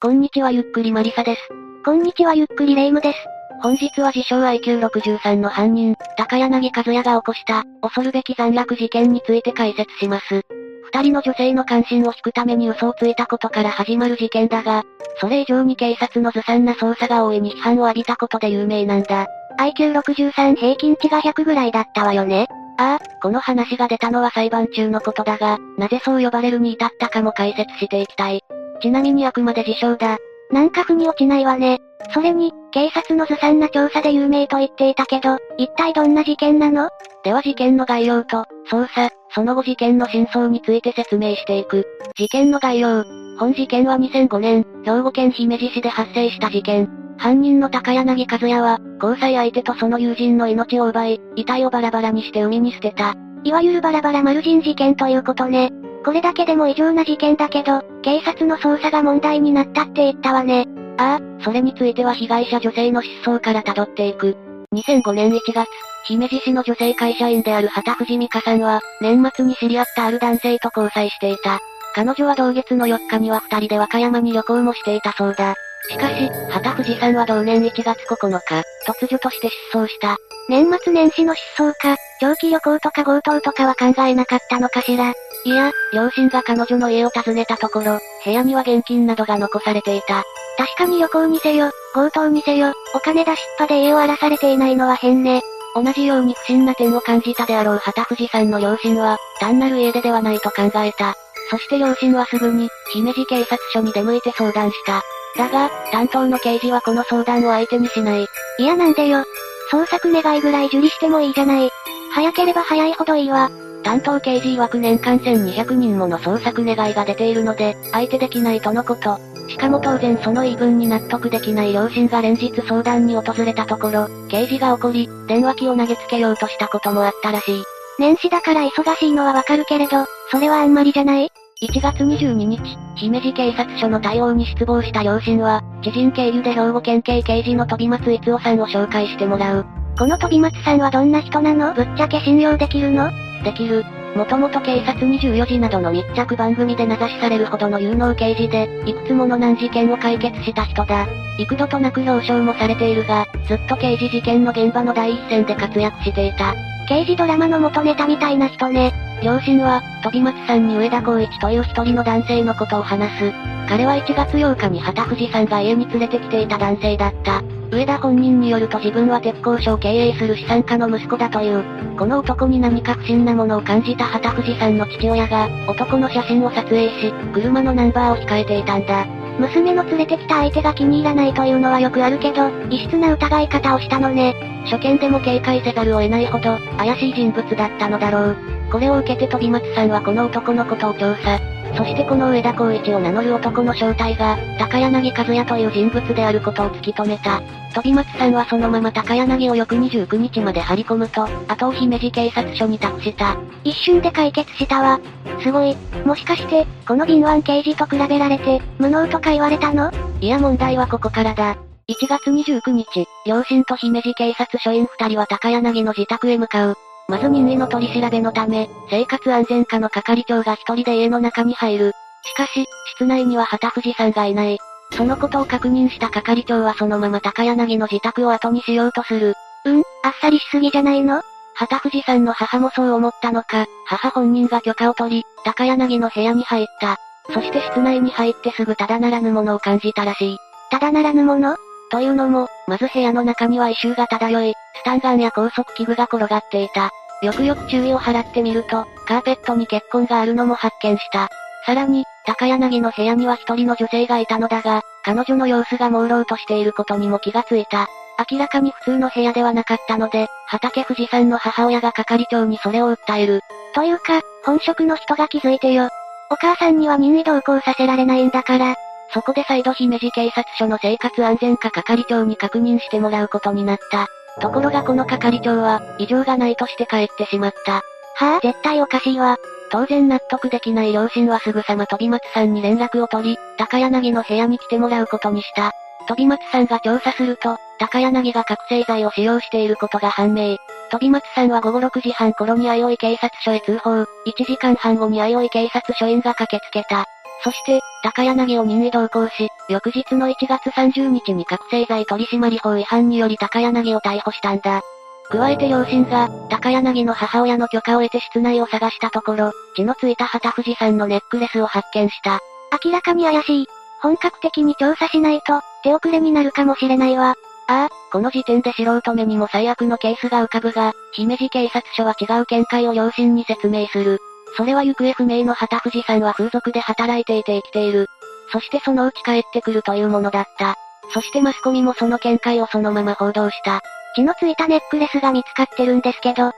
こんにちはゆっくりマリサです。こんにちはゆっくりレイムです。本日は自称 IQ63 の犯人、高柳和也が起こした、恐るべき残落事件について解説します。二人の女性の関心を引くために嘘をついたことから始まる事件だが、それ以上に警察のずさんな捜査が大いに批判を浴びたことで有名なんだ。IQ63 平均値が100ぐらいだったわよね。ああ、この話が出たのは裁判中のことだが、なぜそう呼ばれるに至ったかも解説していきたい。ちなみにあくまで自称だ。なんか腑に落ちないわね。それに、警察のずさんな調査で有名と言っていたけど、一体どんな事件なの？では事件の概要と、捜査、その後事件の真相について説明していく。事件の概要。本事件は2005年、兵庫県姫路市で発生した事件。犯人の高柳和也は、交際相手とその友人の命を奪い、遺体をバラバラにして海に捨てた。いわゆるバラバラ丸人事件ということね。これだけでも異常な事件だけど、警察の捜査が問題になったって言ったわね。ああ、それについては被害者女性の失踪から辿っていく。2005年1月、姫路市の女性会社員である畑藤美香さんは、年末に知り合ったある男性と交際していた。彼女は同月の4日には二人で和歌山に旅行もしていたそうだ。しかし、畑藤さんは同年1月9日、突如として失踪した。年末年始の失踪か、長期旅行とか強盗とかは考えなかったのかしら。いや、両親が彼女の家を訪ねたところ、部屋には現金などが残されていた。確かに旅行にせよ、強盗にせよ、お金出しっぱで家を荒らされていないのは変ね。同じように不審な点を感じたであろう畑藤さんの両親は、単なる家出ではないと考えた。そして両親はすぐに、姫路警察署に出向いて相談した。だが、担当の刑事はこの相談を相手にしない。いやなんでよ。捜索願いぐらい受理してもいいじゃない。早ければ早いほどいいわ。担当刑事曰く年間1200人もの捜索願いが出ているので、相手できないとのこと。しかも当然その言い分に納得できない両親が連日相談に訪れたところ、刑事が怒り、電話機を投げつけようとしたこともあったらしい。年始だから忙しいのはわかるけれど、それはあんまりじゃない？1月22日、姫路警察署の対応に失望した両親は、知人経由で兵庫県警刑事の飛松逸夫さんを紹介してもらう。この飛松さんはどんな人なの？ぶっちゃけ信用できるの？できる。もともと警察24時などの密着番組で名指しされるほどの有能刑事で、いくつもの難事件を解決した人だ。幾度となく表彰もされているが、ずっと刑事事件の現場の第一線で活躍していた。刑事ドラマの元ネタみたいな人ね。両親は、飛松さんに上田光一という一人の男性のことを話す。彼は1月8日に畑藤さんが家に連れてきていた男性だった。上田本人によると自分は鉄工所を経営する資産家の息子だという。この男に何か不審なものを感じた畑藤さんの父親が、男の写真を撮影し、車のナンバーを控えていたんだ。娘の連れてきた相手が気に入らないというのはよくあるけど、異質な疑い方をしたのね。初見でも警戒せざるを得ないほど、怪しい人物だったのだろう。これを受けて飛松さんはこの男のことを調査。そしてこの上田光一を名乗る男の正体が、高柳和也という人物であることを突き止めた。飛松さんはそのまま高柳を翌29日まで張り込むと、後を姫路警察署に託した。一瞬で解決したわ。すごい。もしかして、この敏腕刑事と比べられて、無能とか言われたの？いや問題はここからだ。1月29日、両親と姫路警察署員2人は高柳の自宅へ向かう。まず任意の取り調べのため、生活安全課の係長が一人で家の中に入る。しかし、室内には畑藤さんがいない。そのことを確認した係長はそのまま高柳の自宅を後にしようとする。うん、あっさりしすぎじゃないの？畑藤さんの母もそう思ったのか、母本人が許可を取り、高柳の部屋に入った。そして室内に入ってすぐただならぬものを感じたらしい。ただならぬもの？というのも、まず部屋の中には異臭が漂い、スタンガンや高速器具が転がっていた。よくよく注意を払ってみると、カーペットに血痕があるのも発見した。さらに、高柳の部屋には一人の女性がいたのだが、彼女の様子が朦朧としていることにも気がついた。明らかに普通の部屋ではなかったので、畑藤さんの母親が係長にそれを訴える。というか、本職の人が気づいてよ。お母さんには任意同行させられないんだから。そこで再度姫路警察署の生活安全課係長に確認してもらうことになった。ところがこの係長は、異常がないとして帰ってしまった。はぁ、絶対おかしいわ。当然納得できない両親はすぐさま飛松さんに連絡を取り、高柳の部屋に来てもらうことにした。飛松さんが調査すると、高柳が覚醒剤を使用していることが判明。飛松さんは午後6時半頃に相生警察署へ通報、1時間半後に相生警察署員が駆けつけた。そして、高柳を任意同行し、翌日の1月30日に覚醒剤取締法違反により高柳を逮捕したんだ。加えて両親が、高柳の母親の許可を得て室内を探したところ、血のついた旗藤さんのネックレスを発見した。明らかに怪しい。本格的に調査しないと、手遅れになるかもしれないわ。ああ、この時点で素人目にも最悪のケースが浮かぶが、姫路警察署は違う見解を両親に説明する。それは行方不明の旗藤さんは風俗で働いていて生きている。そしてそのうち帰ってくるというものだった。そしてマスコミもその見解をそのまま報道した。血のついたネックレスが見つかってるんですけど、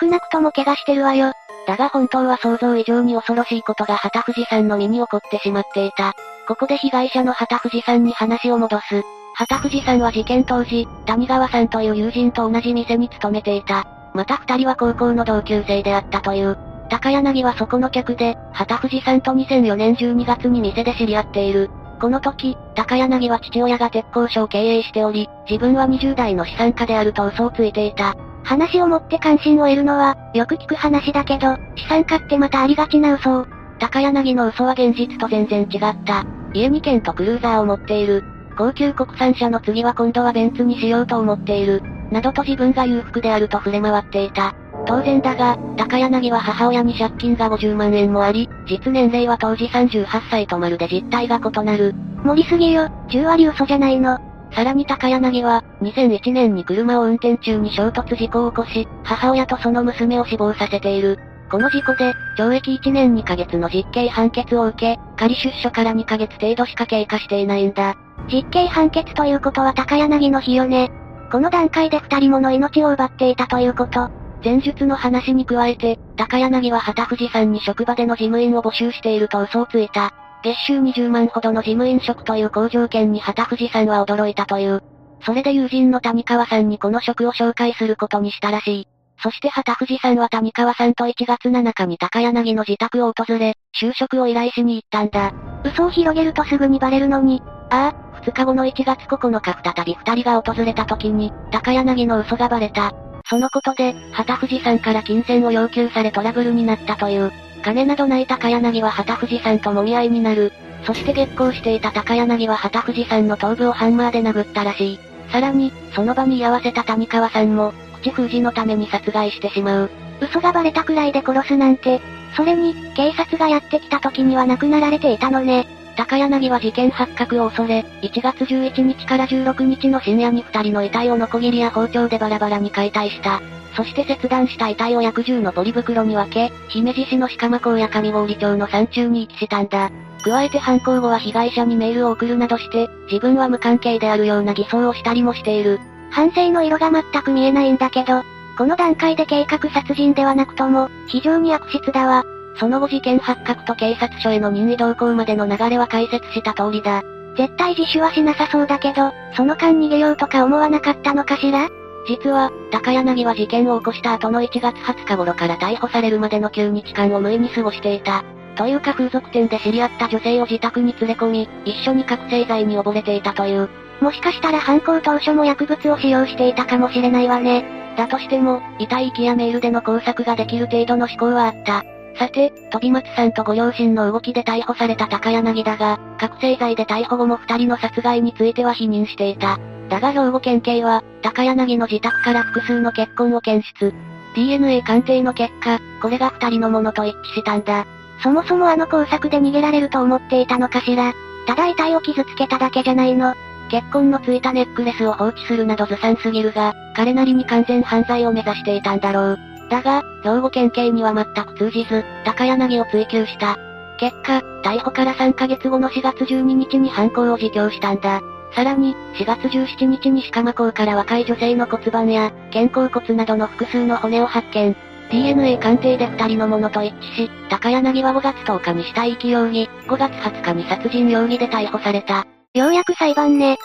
少なくとも怪我してるわよ。だが本当は想像以上に恐ろしいことが旗藤さんの身に起こってしまっていた。ここで被害者の旗藤さんに話を戻す。旗藤さんは事件当時、谷川さんという友人と同じ店に勤めていた。また二人は高校の同級生であったという。高柳はそこの客で、旗藤さんと2004年12月に店で知り合っている。この時、高柳は父親が鉄工所を経営しており、自分は20代の資産家であると嘘をついていた。話を持って関心を得るのは、よく聞く話だけど、資産家ってまたありがちな嘘を。高柳の嘘は現実と全然違った。家に剣とクルーザーを持っている。高級国産車の次は今度はベンツにしようと思っている。などと自分が裕福であると触れ回っていた。当然だが、高柳は母親に借金が50万円もあり、実年齢は当時38歳とまるで実態が異なる。盛りすぎよ、10割嘘じゃないの。さらに高柳は、2001年に車を運転中に衝突事故を起こし、母親とその娘を死亡させている。この事故で、懲役1年2ヶ月の実刑判決を受け、仮出所から2ヶ月程度しか経過していないんだ。実刑判決ということは高柳の日よね。この段階で二人もの命を奪っていたということ。前述の話に加えて、高柳は旗藤さんに職場での事務員を募集していると嘘をついた。月収20万ほどの事務員職という好条件に旗藤さんは驚いたという。それで友人の谷川さんにこの職を紹介することにしたらしい。そして旗藤さんは谷川さんと1月7日に高柳の自宅を訪れ、就職を依頼しに行ったんだ。嘘を広げるとすぐにバレるのに。ああ、2日後の1月9日再び2人が訪れた時に、高柳の嘘がバレた。そのことで、旗藤さんから金銭を要求されトラブルになったという。金などない高柳は旗藤さんと揉み合いになる。そして激高していた高柳は旗藤さんの頭部をハンマーで殴ったらしい。さらに、その場に居合わせた谷川さんも、口封じのために殺害してしまう。嘘がバレたくらいで殺すなんて。それに、警察がやってきた時には亡くなられていたのね。高柳は事件発覚を恐れ、1月11日から16日の深夜に二人の遺体をノコギリや包丁でバラバラに解体した。そして切断した遺体を薬銃のポリ袋に分け、姫路市の鹿間港や上郡町の山中に遺棄したんだ。加えて犯行後は被害者にメールを送るなどして、自分は無関係であるような偽装をしたりもしている。反省の色が全く見えないんだけど、この段階で計画殺人ではなくとも、非常に悪質だわ。その後事件発覚と警察署への任意同行までの流れは解説した通りだ。絶対自首はしなさそうだけど、その間逃げようとか思わなかったのかしら？実は、高柳は事件を起こした後の1月20日頃から逮捕されるまでの9日間を無意に過ごしていた。というか風俗店で知り合った女性を自宅に連れ込み、一緒に覚醒剤に溺れていたという。もしかしたら犯行当初も薬物を使用していたかもしれないわね。だとしても、遺体遺棄やメールでの工作ができる程度の思考はあった。さて、飛松さんとご両親の動きで逮捕された高柳だが、覚醒剤で逮捕後も二人の殺害については否認していた。だが兵庫県警は、高柳の自宅から複数の血痕を検出。DNA 鑑定の結果、これが二人のものと一致したんだ。そもそもあの工作で逃げられると思っていたのかしら。ただ遺体を傷つけただけじゃないの。血痕のついたネックレスを放置するなどずさんすぎるが、彼なりに完全犯罪を目指していたんだろう。だが、兵庫県警には全く通じず、高柳を追及した。結果、逮捕から3ヶ月後の4月12日に犯行を自供したんだ。さらに、4月17日に鹿間港から若い女性の骨盤や、肩甲骨などの複数の骨を発見。DNA 鑑定で二人のものと一致し、高柳は5月10日に死体遺棄容疑、5月20日に殺人容疑で逮捕された。ようやく裁判ね。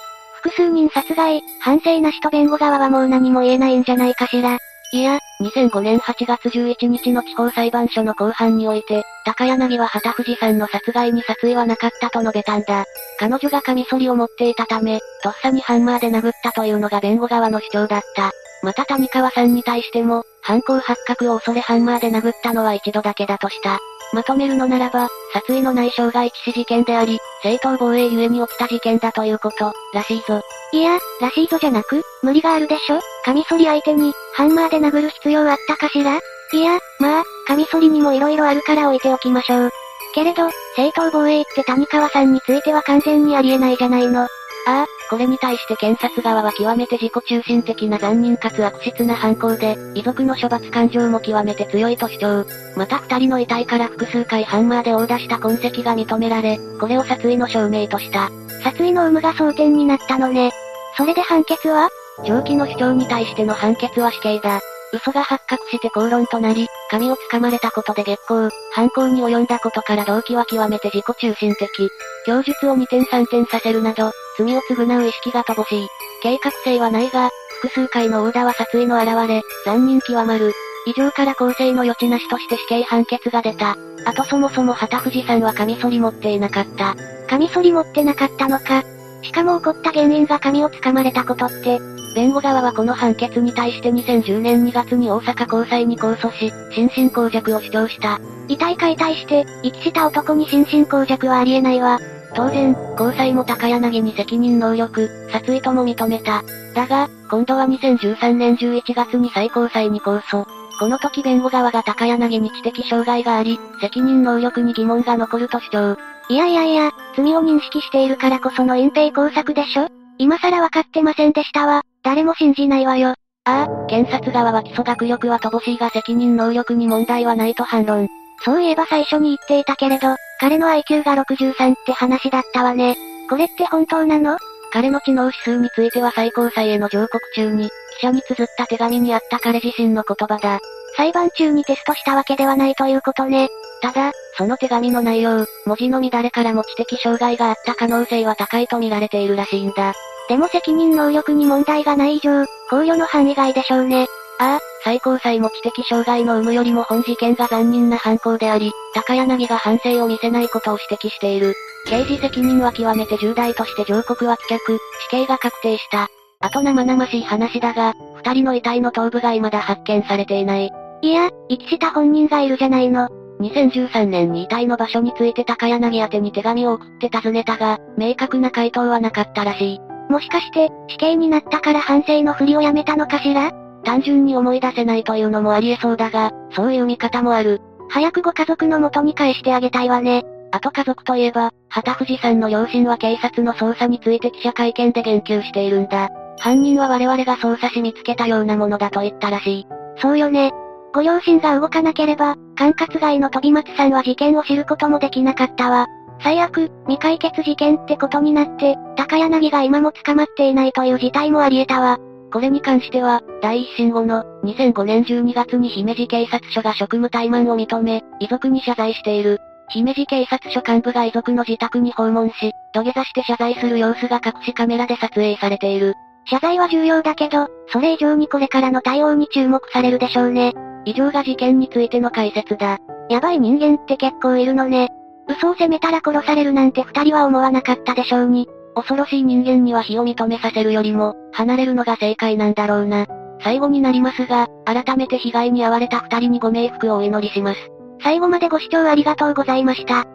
複数人殺害、反省なしと弁護側はもう何も言えないんじゃないかしら。いや、2005年8月11日の地方裁判所の公判において、高柳は畑藤さんの殺害に殺意はなかったと述べたんだ。彼女がカミソリを持っていたため、とっさにハンマーで殴ったというのが弁護側の主張だった。また谷川さんに対しても、犯行発覚を恐れハンマーで殴ったのは一度だけだとした。まとめるのならば、殺意のない傷害致死事件であり、正当防衛ゆえに起きた事件だということ、らしいぞ。いや、らしいぞじゃなく、無理があるでしょカミソリ相手に、ハンマーで殴る必要あったかしら？いや、まあ、カミソリにも色々あるから置いておきましょう。けれど、正当防衛って谷川さんについては完全にありえないじゃないの。ああ、これに対して検察側は極めて自己中心的な残忍かつ悪質な犯行で、遺族の処罰感情も極めて強いと主張。また二人の遺体から複数回ハンマーで殴打した痕跡が認められ、これを殺意の証明とした。殺意の有無が争点になったのね。それで判決は？長期の主張に対しての判決は死刑だ。嘘が発覚して口論となり、髪を掴まれたことで月光、犯行に及んだことから動機は極めて自己中心的。供述を二転三転させるなど、罪を償う意識が乏しい。計画性はないが、複数回の殴打は殺意の現れ、残忍極まる。以上から公正の余地なしとして死刑判決が出た。あとそもそも旗藤さんはカミソリ持っていなかった。カミソリ持ってなかったのか。しかも起こった原因が髪を掴まれたことって、弁護側はこの判決に対して2010年2月に大阪高裁に控訴し、心神耗弱を主張した。遺体解体して、遺棄した男に心神耗弱はありえないわ。当然、高裁も高柳に責任能力、殺意とも認めた。だが、今度は2013年11月に最高裁に控訴。この時弁護側が高柳に知的障害があり、責任能力に疑問が残ると主張。いやいやいや、罪を認識しているからこその隠蔽工作でしょ今更わかってませんでしたわ。誰も信じないわよ。ああ、検察側は基礎学力は乏しいが責任能力に問題はないと反論。そういえば最初に言っていたけれど、彼の IQ が63って話だったわね。これって本当なの？彼の知能指数については最高裁への上告中に、記者に綴った手紙にあった彼自身の言葉だ。裁判中にテストしたわけではないということね。ただ、その手紙の内容、文字の乱れからも知的障害があった可能性は高いと見られているらしいんだ。でも責任能力に問題がない以上、考慮の範囲外でしょうね。ああ、最高裁も知的障害の有無よりも本事件が残忍な犯行であり、高柳が反省を見せないことを指摘している。刑事責任は極めて重大として上告は棄却、死刑が確定した。あと生々しい話だが、二人の遺体の頭部が未だ発見されていない。いや、遺棄した本人がいるじゃないの。2013年に遺体の場所について高柳宛てに手紙を送って尋ねたが、明確な回答はなかったらしい。もしかして、死刑になったから反省のふりをやめたのかしら？単純に思い出せないというのもありえそうだが、そういう見方もある。早くご家族の元に返してあげたいわね。あと家族といえば、旗藤さんの両親は警察の捜査について記者会見で言及しているんだ。犯人は我々が捜査し見つけたようなものだと言ったらしい。そうよね。ご両親が動かなければ、管轄外の飛松さんは事件を知ることもできなかったわ。最悪、未解決事件ってことになって、高柳が今も捕まっていないという事態もあり得たわ。これに関しては、第一審後の2005年12月に姫路警察署が職務怠慢を認め、遺族に謝罪している。姫路警察署幹部が遺族の自宅に訪問し、土下座して謝罪する様子が隠しカメラで撮影されている。謝罪は重要だけど、それ以上にこれからの対応に注目されるでしょうね。以上が事件についての解説だ。やばい人間って結構いるのね。嘘を責めたら殺されるなんて二人は思わなかったでしょうに。恐ろしい人間には非を認めさせるよりも、離れるのが正解なんだろうな。最後になりますが、改めて被害に遭われた二人にご冥福をお祈りします。最後までご視聴ありがとうございました。